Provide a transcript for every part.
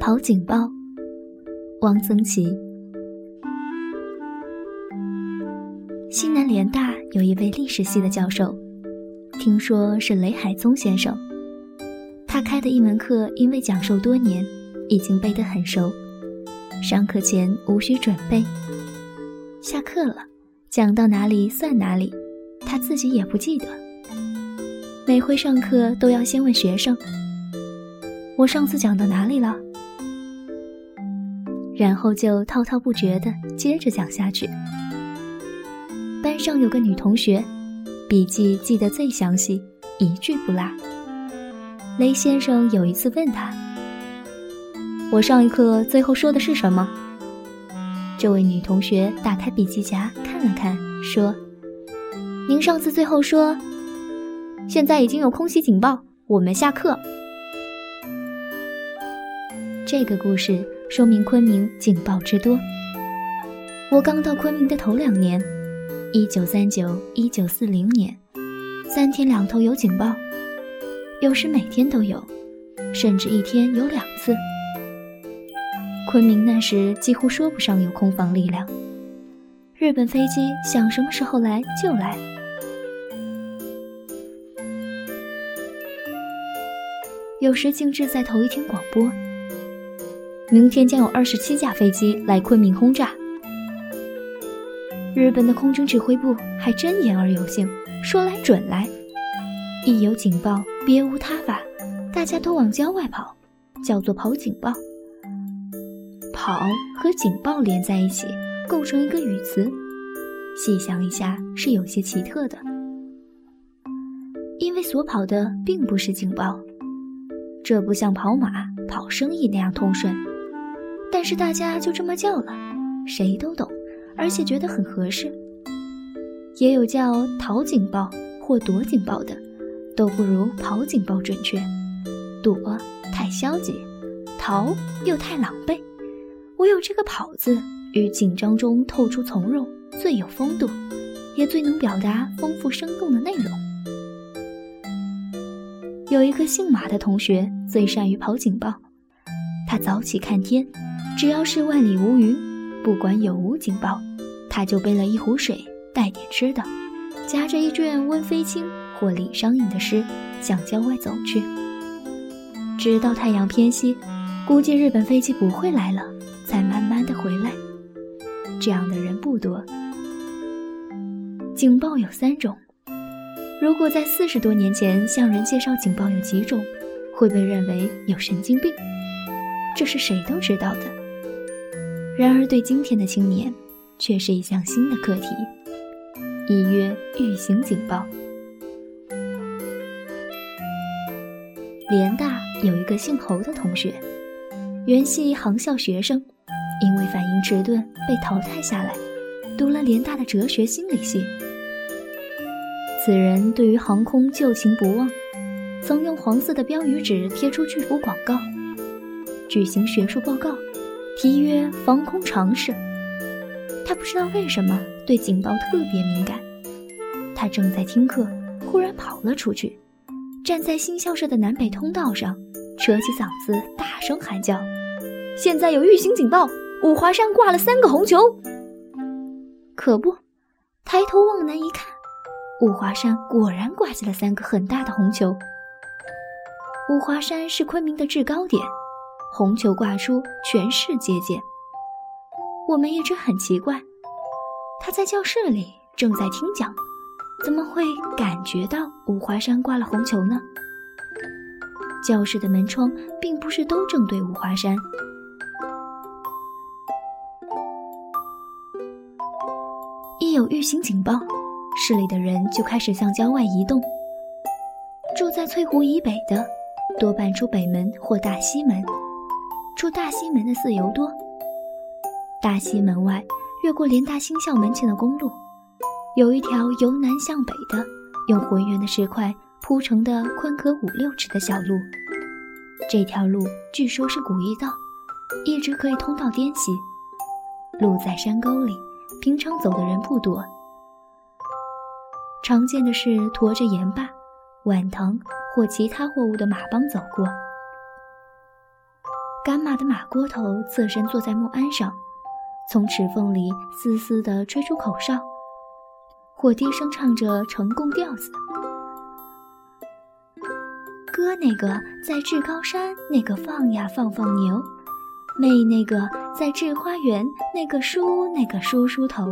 跑警报，汪曾祺。西南联大有一位历史系的教授，听说是雷海宗先生。他开的一门课，因为讲授多年，已经背得很熟，上课前无需准备。下课了，讲到哪里算哪里，他自己也不记得。每回上课都要先问学生：“我上次讲到哪里了？”然后就滔滔不绝地接着讲下去。班上有个女同学，笔记记得最详细，一句不落。雷先生有一次问她：“我上一课最后说的是什么？”这位女同学打开笔记夹看了看，说：“您上次最后说，现在已经有空袭警报，我们下课。”这个故事说明昆明警报之多。我刚到昆明的头两年。一九三九、一九四零年，三天两头有警报，有时每天都有，甚至一天有两次。昆明那时几乎说不上有空防力量，日本飞机想什么时候来就来。有时静置在头一天广播：明天将有二十七架飞机来昆明轰炸。日本的空军指挥部还真言而有信，说来准来。一有警报，别无他法，大家都往郊外跑，叫做跑警报。跑和警报连在一起，构成一个语词。细想一下，是有些奇特的。因为所跑的并不是警报，这不像跑马、跑生意那样通顺，但是大家就这么叫了，谁都懂。而且觉得很合适，也有叫逃警报或躲警报的，都不如跑警报准确。躲太消极，逃又太狼狈，唯有这个跑字，与紧张中透出从容，最有风度，也最能表达丰富生动的内容。有一个姓马的同学最善于跑警报，他早起看天，只要是万里无云。不管有无警报，他就背了一壶水，带点吃的，夹着一卷温飞卿或李商隐的诗，向郊外走去。直到太阳偏西，估计日本飞机不会来了，才慢慢的回来。这样的人不多。警报有三种，如果在四十多年前向人介绍警报有几种，会被认为有神经病，这是谁都知道的。然而，对今天的青年，却是一项新的课题，一曰预警警报。联大有一个姓侯的同学，原系航校学生，因为反应迟钝被淘汰下来，读了联大的哲学心理系。此人对于航空旧情不忘，曾用黄色的标语纸贴出巨幅广告，举行学术报告。题曰“防空常识”。他不知道为什么对警报特别敏感。他正在听课，忽然跑了出去，站在新校舍的南北通道上，扯起嗓子大声喊叫：“现在有预警警报！五华山挂了三个红球！”可不，抬头往南一看，五华山果然挂起了三个很大的红球。五华山是昆明的制高点。红球挂出，全市皆见。我们一直很奇怪，他在教室里正在听讲，怎么会感觉到五华山挂了红球呢？教室的门窗并不是都正对五华山。一有预警警报，市里的人就开始向郊外移动。住在翠湖以北的，多半出北门或大西门。出大西门的四游多。大西门外，越过联大新校门前的公路，有一条由南向北的，用浑圆的石块铺成的宽可五六尺的小路。这条路据说是古驿道，一直可以通到滇西。路在山沟里，平常走的人不多。常见的是驮着盐巴、碗糖或其他货物的马帮走过。赶马的马锅头侧身坐在木鞍上，从齿缝里嘶嘶地吹出口哨，或低声唱着成功调子。哥那个在至高山那个放呀放放牛，妹那个在至花园那个梳那个梳梳头，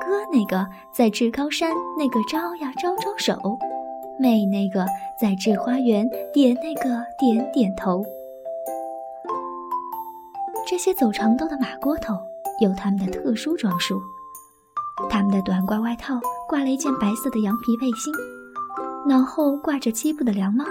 哥那个在至高山那个招呀招招手，妹那个在至花园点那个点点头。这些走长道的马锅头有他们的特殊装束，他们的短褂外套挂了一件白色的羊皮背心，脑后挂着七步的凉帽，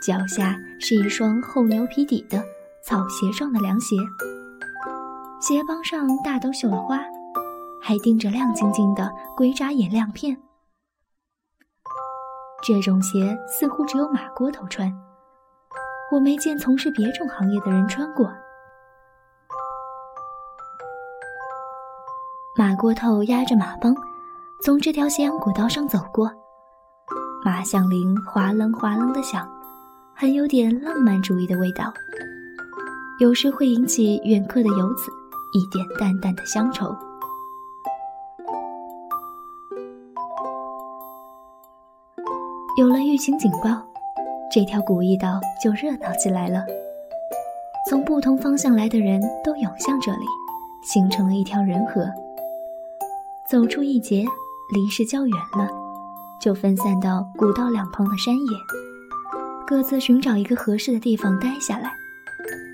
脚下是一双厚牛皮底的草鞋状的凉鞋，鞋帮上大都绣了花，还钉着亮晶晶的龟扎眼亮片。这种鞋似乎只有马锅头穿，我没见从事别种行业的人穿过。马锅头压着马帮，从这条斜阳古道上走过，马响铃哗楞哗楞的响，很有点浪漫主义的味道。有时会引起远客的游子一点淡淡的乡愁。有了预警警报，这条古驿道就热闹起来了。从不同方向来的人都涌向这里，形成了一条人河。走出一截，离市较远了，就分散到古道两旁的山野，各自寻找一个合适的地方待下来，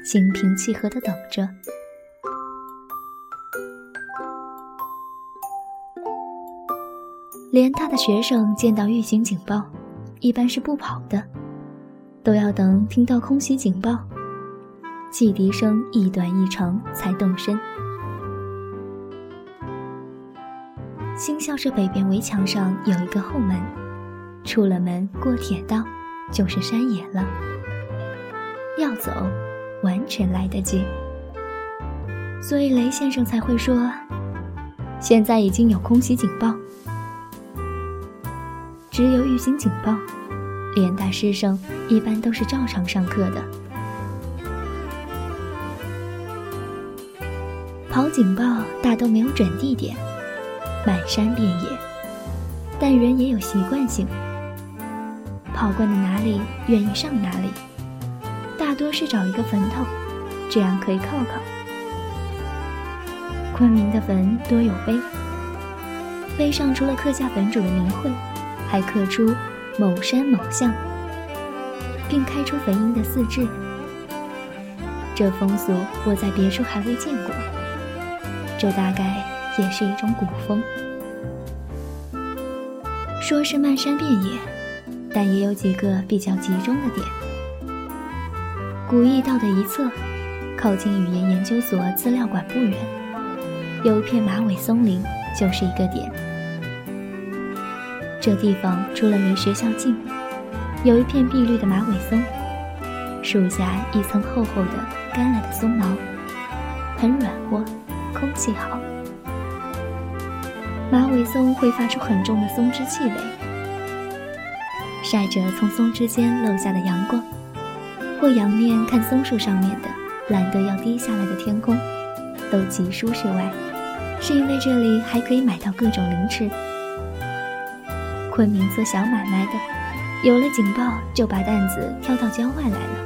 心平气和的等着。联大的学生见到预警警报，一般是不跑的，都要等听到空袭警报，汽笛声一短一长才动身。新校舍北边围墙上有一个后门，出了门过铁道，就是山野了。要走，完全来得及。所以雷先生才会说，现在已经有空袭警报，只有预警警报，联大师生一般都是照常上课的。跑警报大都没有准地点。满山遍野，但人也有习惯性。跑惯了哪里，愿意上哪里。大多是找一个坟头，这样可以靠靠。昆明的坟多有碑，碑上除了刻下坟主的名讳，还刻出某山某巷，并开出坟茔的四志。这风俗我在别处还未见过，这大概。也是一种古风，说是漫山遍野，但也有几个比较集中的点。古驿道的一侧，靠近语言研究所资料馆不远，有一片马尾松林，就是一个点。这地方除了离学校近，有一片碧绿的马尾松，树下一层厚厚的干了的松毛，很软和，空气好。马尾松会发出很重的松枝气味，晒着从松枝间漏下的阳光，或仰面看松树上面的懒得要低下来的天空，都极舒适。外，是因为这里还可以买到各种零食。昆明做小买卖的，有了警报就把担子挑到郊外来了，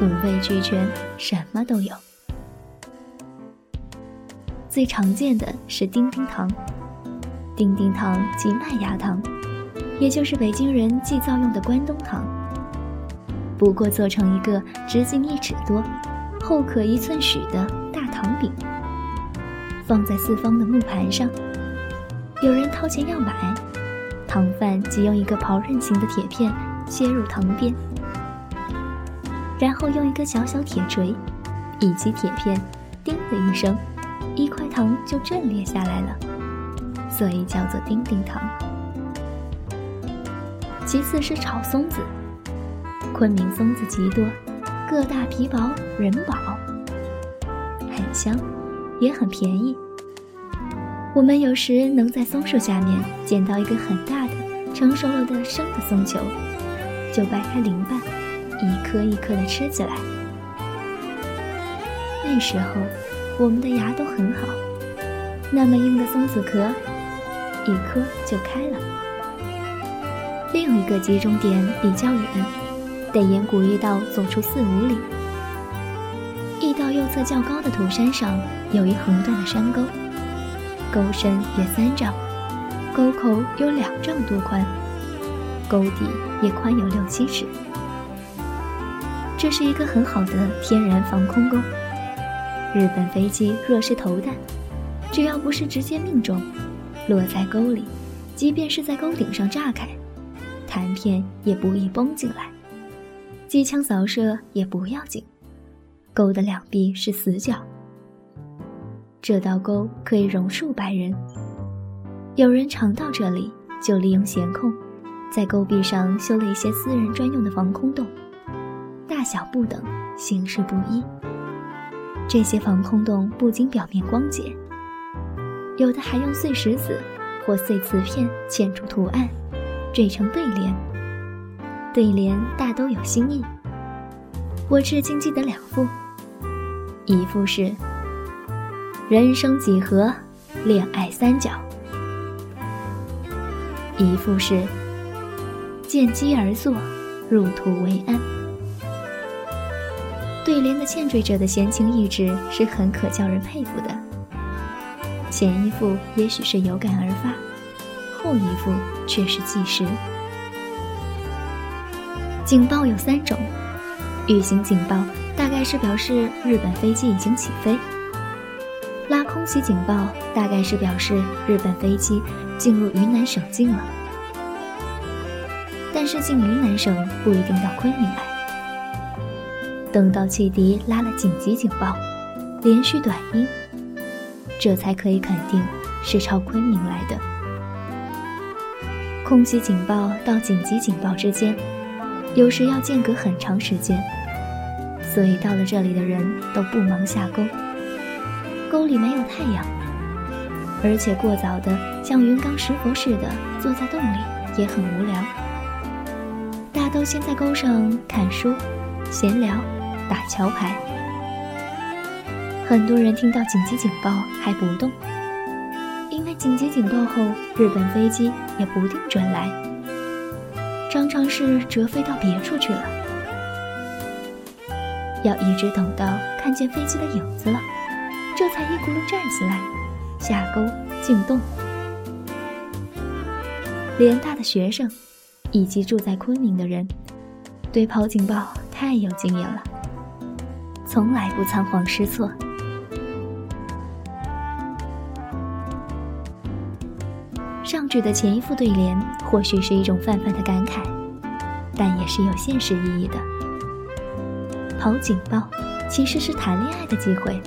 五味俱全，什么都有。最常见的是丁丁糖，丁丁糖即麦芽糖，也就是北京人祭灶用的关东糖。不过做成一个直径一尺多、厚可一寸许的大糖饼，放在四方的木盘上。有人掏钱要买，糖贩即用一个刨刃形的铁片切入糖边，然后用一个小小铁锤以及铁片，叮的一声。一块糖就震裂下来了，所以叫做丁丁糖。其次是炒松子，昆明松子极多，个大皮薄，人饱，很香，也很便宜。我们有时能在松树下面捡到一个很大的、成熟了的生的松球，就掰开零瓣，一颗一颗的吃起来，那时候我们的牙都很好，那么硬的松子壳，一颗就开了。另一个集中点比较远，得沿古驿道走出四五里。驿道右侧较高的土山上有一横断的山沟，沟深约三丈，沟口有两丈多宽，沟底也宽有六七尺。这是一个很好的天然防空沟。日本飞机若是投弹，只要不是直接命中，落在沟里，即便是在沟顶上炸开，弹片也不易崩进来，机枪扫射也不要紧。沟的两壁是死角，这道沟可以容数百人。有人常到这里，就利用闲空，在沟壁上修了一些私人专用的防空洞，大小不等，形式不一。这些防空洞不仅表面光洁，有的还用碎石子或碎瓷片嵌出图案，缀成对联。对联大都有新意。我至今记得两副，一副是“人生几何，恋爱三角”，一副是“见机而作，入土为安”。对联的欠缀者的闲情逸致是很可叫人佩服的。前一副也许是有感而发，后一副却是计时。警报有三种，预警警报大概是表示日本飞机已经起飞；拉空袭警报大概是表示日本飞机进入云南省境了。但是进云南省不一定到昆明来。等到汽笛拉了紧急警报，连续短音，这才可以肯定是朝昆明来的。空袭警报到紧急警报之间，有时要间隔很长时间，所以到了这里的人都不忙下沟。沟里没有太阳，而且过早的像云冈石佛似的坐在洞里也很无聊。大都先在沟上看书、闲聊。打桥牌，很多人听到紧急警报还不动，因为紧急警报后日本飞机也不定准来，常常是折飞到别处去了。要一直等到看见飞机的影子了，这才一咕噜站起来，下沟进洞。联大的学生以及住在昆明的人，对跑警报太有经验了。从来不仓皇失措。上句的前一副对联或许是一种泛泛的感慨，但也是有现实意义的。跑警报其实是谈恋爱的机会。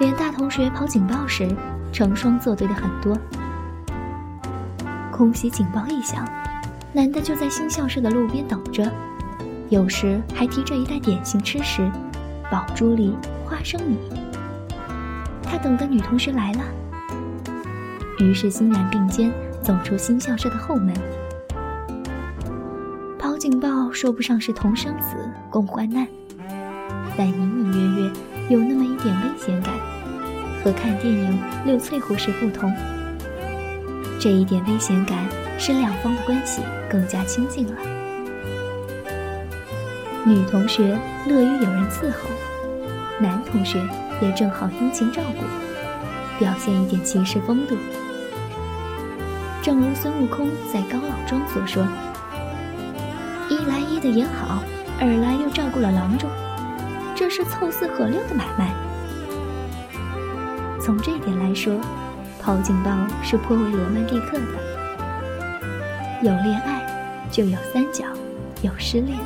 连大同学跑警报时，成双作对的很多。空袭警报一响，男的就在新校舍的路边等着。有时还提着一袋点心吃食，宝珠梨、花生米。他等的女同学来了，于是欣然并肩走出新校舍的后门。跑警报说不上是同生死共患难，但隐隐约约有那么一点危险感，和看电影六翠湖时不同。这一点危险感使两方的关系更加亲近了。女同学乐于有人伺候，男同学也正好殷勤照顾，表现一点骑士风度。正如孙悟空在高老庄所说：“一来医的也好，二来又照顾了郎中，这是凑四合六的买卖。”从这点来说，跑警报是颇为罗曼蒂克的。有恋爱，就有三角，有失恋。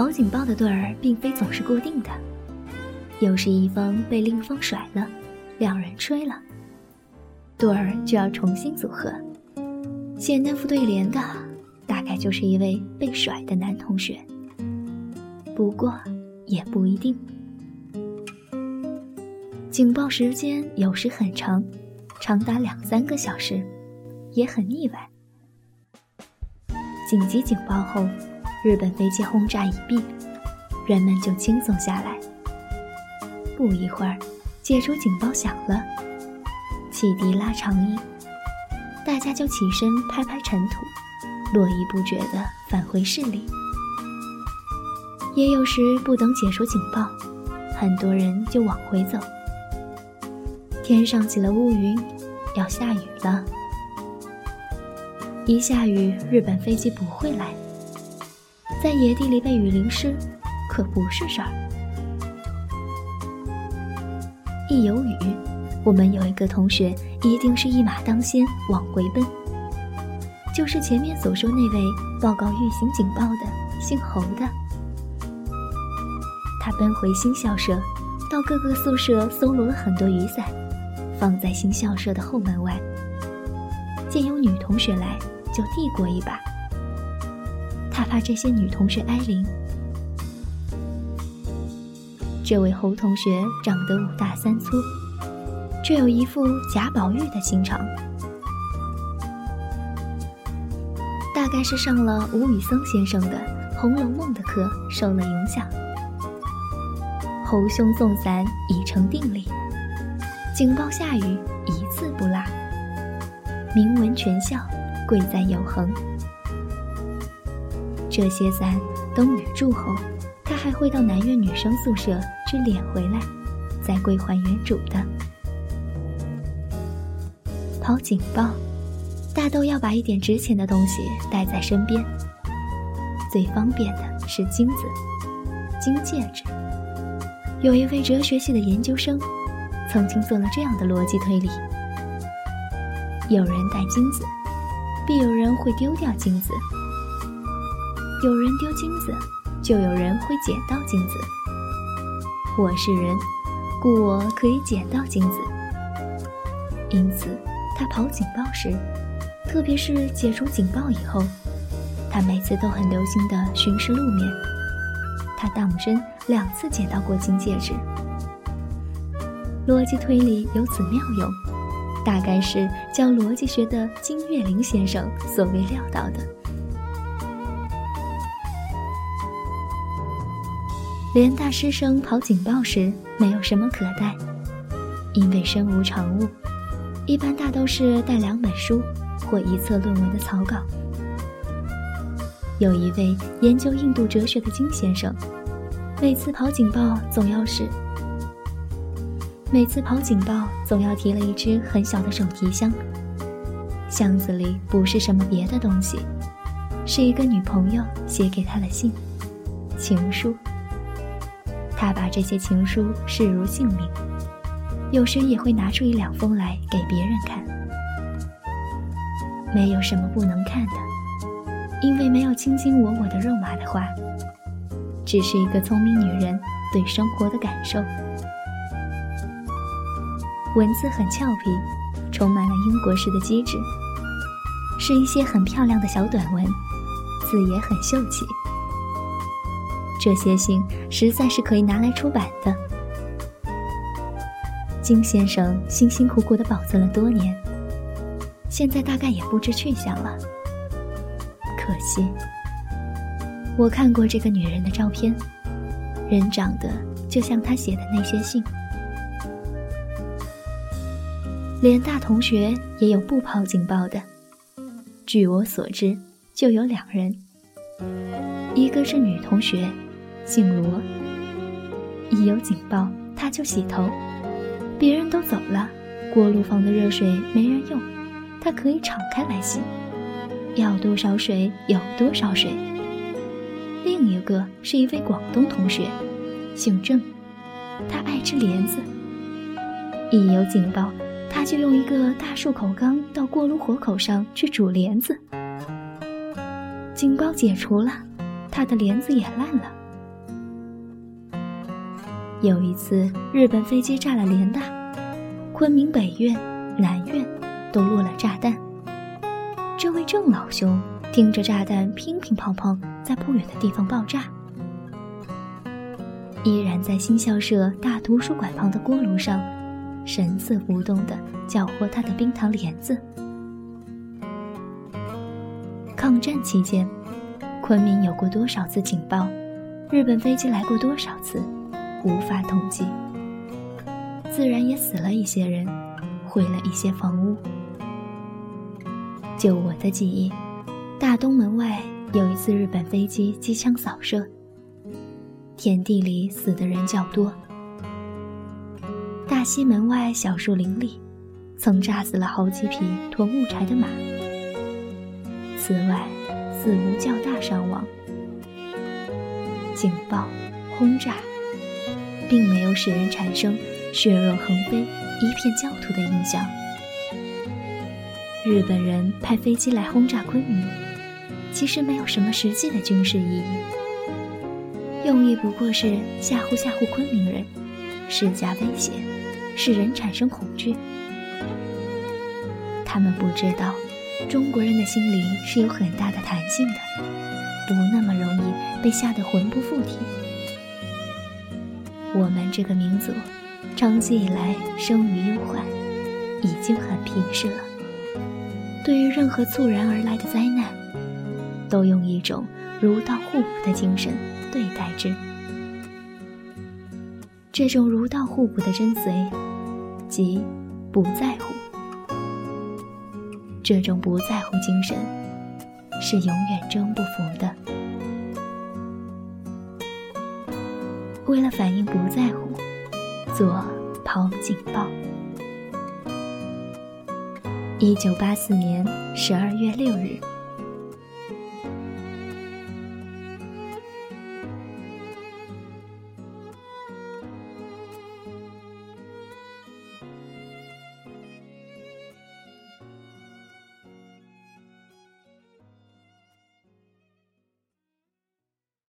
跑警报的对儿并非总是固定的，有时一方被另一方甩了，两人吹了，对儿就要重新组合。写那副对联的，大概就是一位被甩的男同学。不过也不一定。警报时间有时很长，长达两三个小时，也很腻歪。紧急警报后。日本飞机轰炸一毕，人们就轻松下来。不一会儿，解除警报响了，汽笛拉长音，大家就起身拍拍尘土，络绎不绝地返回市里。也有时不等解除警报，很多人就往回走。天上起了乌云，要下雨了。一下雨，日本飞机不会来。在野地里被雨淋湿，可不是事儿。一有雨，我们有一个同学一定是一马当先往回奔，就是前面所说那位报告预警警报的姓侯的。他奔回新校舍，到各个宿舍搜罗了很多雨伞。放在新校舍的后门外，见有女同学来，就递过一把。怕这些女同学挨淋。这位侯同学长得五大三粗，却有一副贾宝玉的心肠。大概是上了吴宇森先生的《红楼梦》的课受了影响，侯兄送伞已成定理。警报下雨，一字不落，名闻全校，贵在有恒。这些伞等雨住后，他还会到南苑女生宿舍去敛回来，再归还原主的。跑警报，大都要把一点值钱的东西带在身边。最方便的是金子，金戒指。有一位哲学系的研究生。曾经做了这样的逻辑推理：有人带金子，必有人会丢掉金子；有人丢金子，就有人会捡到金子。我是人，故我可以捡到金子。因此，他跑警报时，特别是解除警报以后，他每次都很留心地巡视路面。他当真两次捡到过金戒指。逻辑推理有此妙用，大概是教逻辑学的金岳霖先生所未料到的。连大师生跑警报时没有什么可带，因为身无长物，一般大都是带两本书或一册论文的草稿。有一位研究印度哲学的金先生，每次跑警报总要是。每次跑警报，总要提了一只很小的手提箱，箱子里不是什么别的东西，是一个女朋友写给他的信，情书。他把这些情书视如性命，有时也会拿出一两封来给别人看。没有什么不能看的，因为没有卿卿我我的肉麻的话，只是一个聪明女人对生活的感受。文字很俏皮，充满了英国式的机智，是一些很漂亮的小短文，字也很秀气。这些信实在是可以拿来出版的。金先生辛辛苦苦的保存了多年，现在大概也不知去向了。可惜，我看过这个女人的照片，人长得就像她写的那些信。连大同学也有不跑警报的，据我所知，就有两人。一个是女同学，姓罗。一有警报，他就洗头。别人都走了，锅炉房的热水没人用，他可以敞开来洗，要多少水有多少水。另一个是一位广东同学，姓郑，他爱吃莲子。一有警报。他就用一个大漱口缸到锅炉火口上去煮莲子。警报解除了，他的莲子也烂了。有一次，日本飞机炸了联大，昆明北院、南院都落了炸弹。这位郑老兄听着炸弹乒乒乓乓在不远的地方爆炸，依然在新校舍大图书馆旁的锅炉上。神色不动地搅和他的冰糖莲子。抗战期间，昆明有过多少次警报，日本飞机来过多少次，无法统计。自然也死了一些人，毁了一些房屋。就我的记忆，大东门外有一次日本飞机机枪扫射，田地里死的人较多。大西门外小树林里，曾炸死了好几匹驮木柴的马。此外，死无较大伤亡。警报、轰炸，并没有使人产生血肉横飞、一片焦土的印象。日本人派飞机来轰炸昆明，其实没有什么实际的军事意义，用意不过是吓唬吓唬昆明人，施加威胁。使人产生恐惧。他们不知道，中国人的心灵是有很大的弹性的，不那么容易被吓得魂不附体。我们这个民族，长期以来生于忧患，已经很平视了。对于任何猝然而来的灾难，都用一种如稻互补的精神对待之。这种如稻互补的真髓。即不在乎，这种不在乎精神是永远征不服的。为了反应不在乎，做抛警报。一九八四年十二月六日。